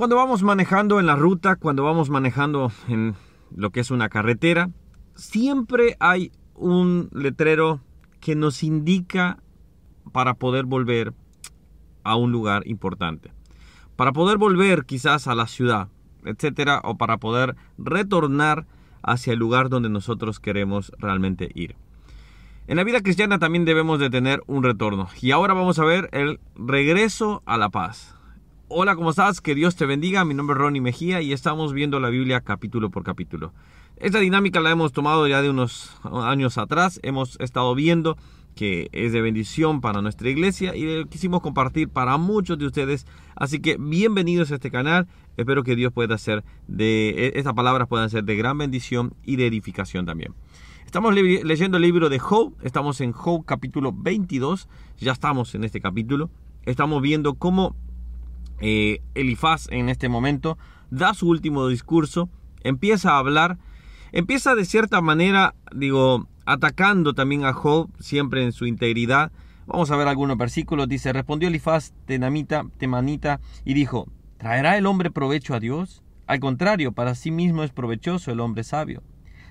Cuando vamos manejando en la ruta, cuando vamos manejando en lo que es una carretera, siempre hay un letrero que nos indica para poder volver a un lugar importante. Para poder volver quizás a la ciudad, etcétera, o para poder retornar hacia el lugar donde nosotros queremos realmente ir. En la vida cristiana también debemos de tener un retorno. Y ahora vamos a ver el regreso a la paz. Hola, ¿cómo estás? Que Dios te bendiga. Mi nombre es Ronnie Mejía y estamos viendo la Biblia capítulo por capítulo. Esta dinámica la hemos tomado ya de unos años atrás. Hemos estado viendo que es de bendición para nuestra iglesia y quisimos compartir para muchos de ustedes. Así que bienvenidos a este canal. Espero que Dios pueda hacer de e, estas palabras puedan ser de gran bendición y de edificación también. Estamos leyendo el libro de Job. Estamos en Job capítulo 22. Ya estamos en este capítulo. Estamos viendo cómo eh, Elifaz en este momento da su último discurso, empieza a hablar, empieza de cierta manera, digo, atacando también a Job, siempre en su integridad. Vamos a ver algunos versículos. Dice, respondió Elifaz tenamita, temanita y dijo, ¿traerá el hombre provecho a Dios? Al contrario, para sí mismo es provechoso el hombre sabio.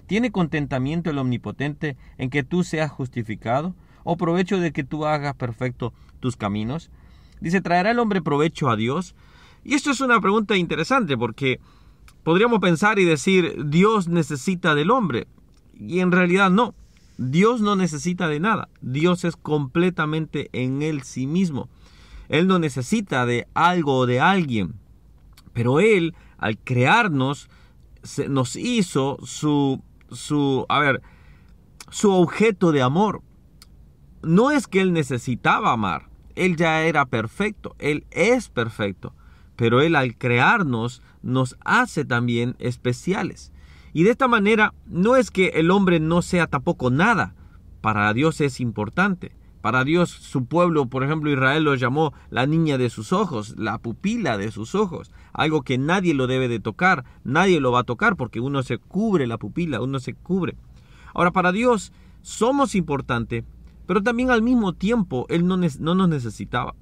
¿Tiene contentamiento el omnipotente en que tú seas justificado? ¿O provecho de que tú hagas perfecto tus caminos? Dice, ¿traerá el hombre provecho a Dios? Y esto es una pregunta interesante porque podríamos pensar y decir, Dios necesita del hombre. Y en realidad no. Dios no necesita de nada. Dios es completamente en él sí mismo. Él no necesita de algo o de alguien. Pero Él, al crearnos, nos hizo su, su, a ver, su objeto de amor. No es que Él necesitaba amar. Él ya era perfecto, Él es perfecto, pero Él al crearnos nos hace también especiales. Y de esta manera no es que el hombre no sea tampoco nada, para Dios es importante. Para Dios su pueblo, por ejemplo Israel lo llamó la niña de sus ojos, la pupila de sus ojos, algo que nadie lo debe de tocar, nadie lo va a tocar porque uno se cubre la pupila, uno se cubre. Ahora para Dios somos importantes pero también al mismo tiempo Él no, no nos necesitaba.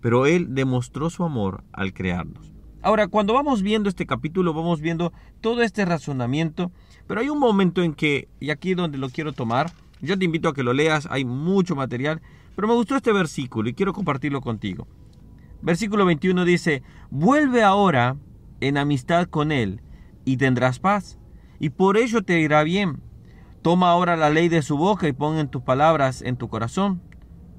Pero Él demostró su amor al crearnos. Ahora, cuando vamos viendo este capítulo, vamos viendo todo este razonamiento, pero hay un momento en que, y aquí donde lo quiero tomar, yo te invito a que lo leas, hay mucho material, pero me gustó este versículo y quiero compartirlo contigo. Versículo 21 dice, vuelve ahora en amistad con Él y tendrás paz, y por ello te irá bien. Toma ahora la ley de su boca y pon en tus palabras en tu corazón.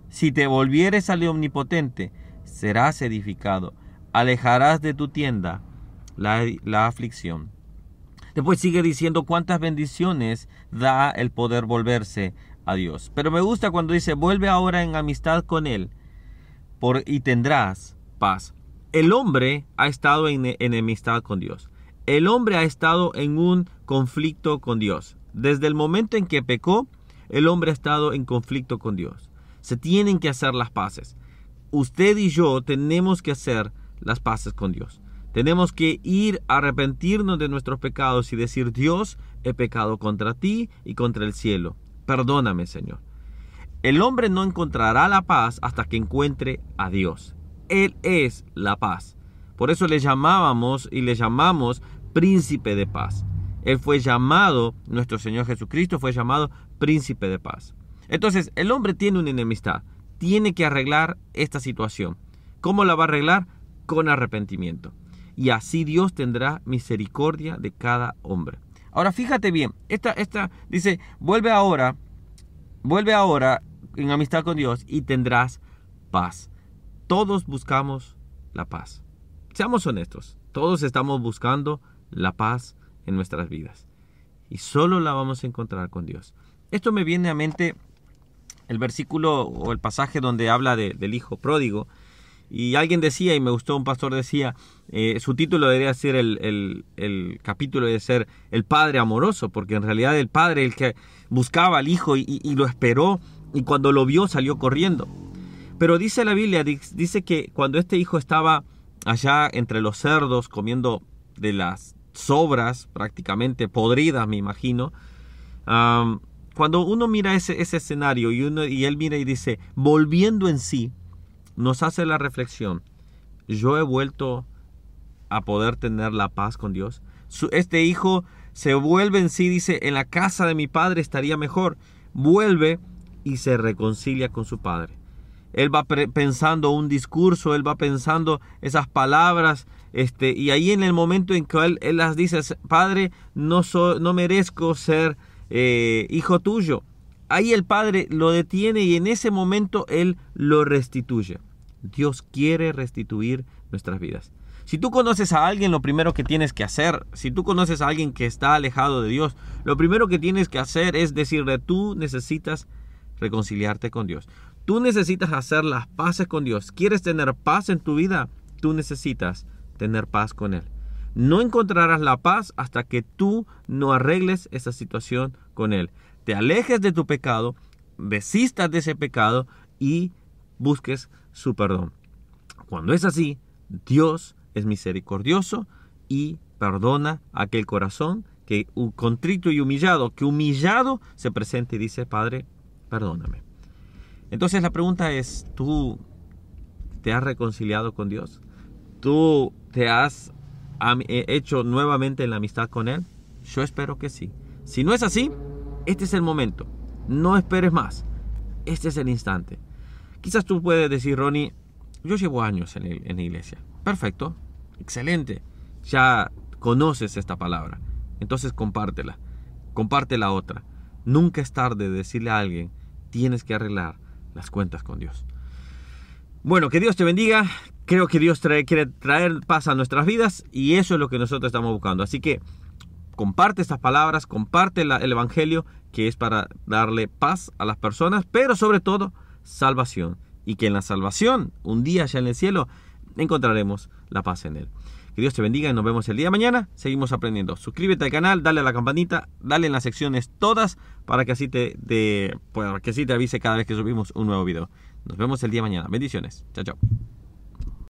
Si te volvieres al omnipotente, serás edificado. Alejarás de tu tienda la, la aflicción. Después sigue diciendo cuántas bendiciones da el poder volverse a Dios. Pero me gusta cuando dice, vuelve ahora en amistad con Él por, y tendrás paz. El hombre ha estado en enemistad con Dios. El hombre ha estado en un conflicto con Dios. Desde el momento en que pecó, el hombre ha estado en conflicto con Dios. Se tienen que hacer las paces. Usted y yo tenemos que hacer las paces con Dios. Tenemos que ir a arrepentirnos de nuestros pecados y decir, Dios, he pecado contra ti y contra el cielo. Perdóname, Señor. El hombre no encontrará la paz hasta que encuentre a Dios. Él es la paz. Por eso le llamábamos y le llamamos príncipe de paz. Él fue llamado, nuestro Señor Jesucristo fue llamado príncipe de paz. Entonces, el hombre tiene una enemistad, tiene que arreglar esta situación. ¿Cómo la va a arreglar? Con arrepentimiento. Y así Dios tendrá misericordia de cada hombre. Ahora fíjate bien, esta, esta dice, vuelve ahora, vuelve ahora en amistad con Dios y tendrás paz. Todos buscamos la paz. Seamos honestos, todos estamos buscando la paz en nuestras vidas. Y solo la vamos a encontrar con Dios. Esto me viene a mente el versículo o el pasaje donde habla del hijo pródigo. Y alguien decía, y me gustó, un pastor decía, eh, su título debería ser el, capítulo de ser el padre amoroso, porque en realidad el padre, el que buscaba al hijo y lo esperó, y cuando lo vio salió corriendo. Pero dice la Biblia, dice que cuando este hijo estaba allá entre los cerdos comiendo de las sobras prácticamente podridas, me imagino. cuando uno mira ese, ese escenario y, uno, y él mira y dice, volviendo en sí, nos hace la reflexión, yo he vuelto a poder tener la paz con Dios. este hijo se vuelve en sí, dice, en la casa de mi padre estaría mejor. Vuelve y se reconcilia con su padre. Él va pensando un discurso, él va pensando esas palabras, este, y ahí en el momento en que él, las dice, Padre, no, no merezco ser eh, hijo tuyo. Ahí el Padre lo detiene y en ese momento Él lo restituye. Dios quiere restituir nuestras vidas. Si tú conoces a alguien, lo primero que tienes que hacer, si tú conoces a alguien que está alejado de Dios, lo primero que tienes que hacer es decirle, tú necesitas reconciliarte con Dios. Tú necesitas hacer las paces con Dios. ¿Quieres tener paz en tu vida? Tú necesitas tener paz con Él. No encontrarás la paz hasta que tú no arregles esa situación con Él. Te alejes de tu pecado, desistas de ese pecado y busques su perdón. Cuando es así, Dios es misericordioso y perdona aquel corazón que contrito y humillado, que humillado se presente y dice, Padre, perdóname. Entonces la pregunta es, ¿tú te has reconciliado con Dios? ¿Tú te has hecho nuevamente la amistad con Él? Yo espero que sí. Si no es así, este es el momento. No esperes más. Este es el instante. Quizás tú puedes decir, Ronnie, yo llevo años en, en la iglesia. Perfecto, excelente. Ya conoces esta palabra. Entonces compártela. Comparte la otra. Nunca es tarde decirle a alguien, tienes que arreglar las cuentas con Dios. Bueno, que Dios te bendiga. Creo que Dios quiere traer paz a nuestras vidas y eso es lo que nosotros estamos buscando. Así que comparte estas palabras, comparte el Evangelio que es para darle paz a las personas, pero sobre todo salvación. Y que en la salvación, un día allá en el cielo, encontraremos la paz en él. Que Dios te bendiga y nos vemos el día de mañana. Seguimos aprendiendo. Suscríbete al canal, dale a la campanita, dale en las secciones todas para que así te, para que así te avise cada vez que subimos un nuevo video. Nos vemos el día de mañana. Bendiciones. Chao, chao.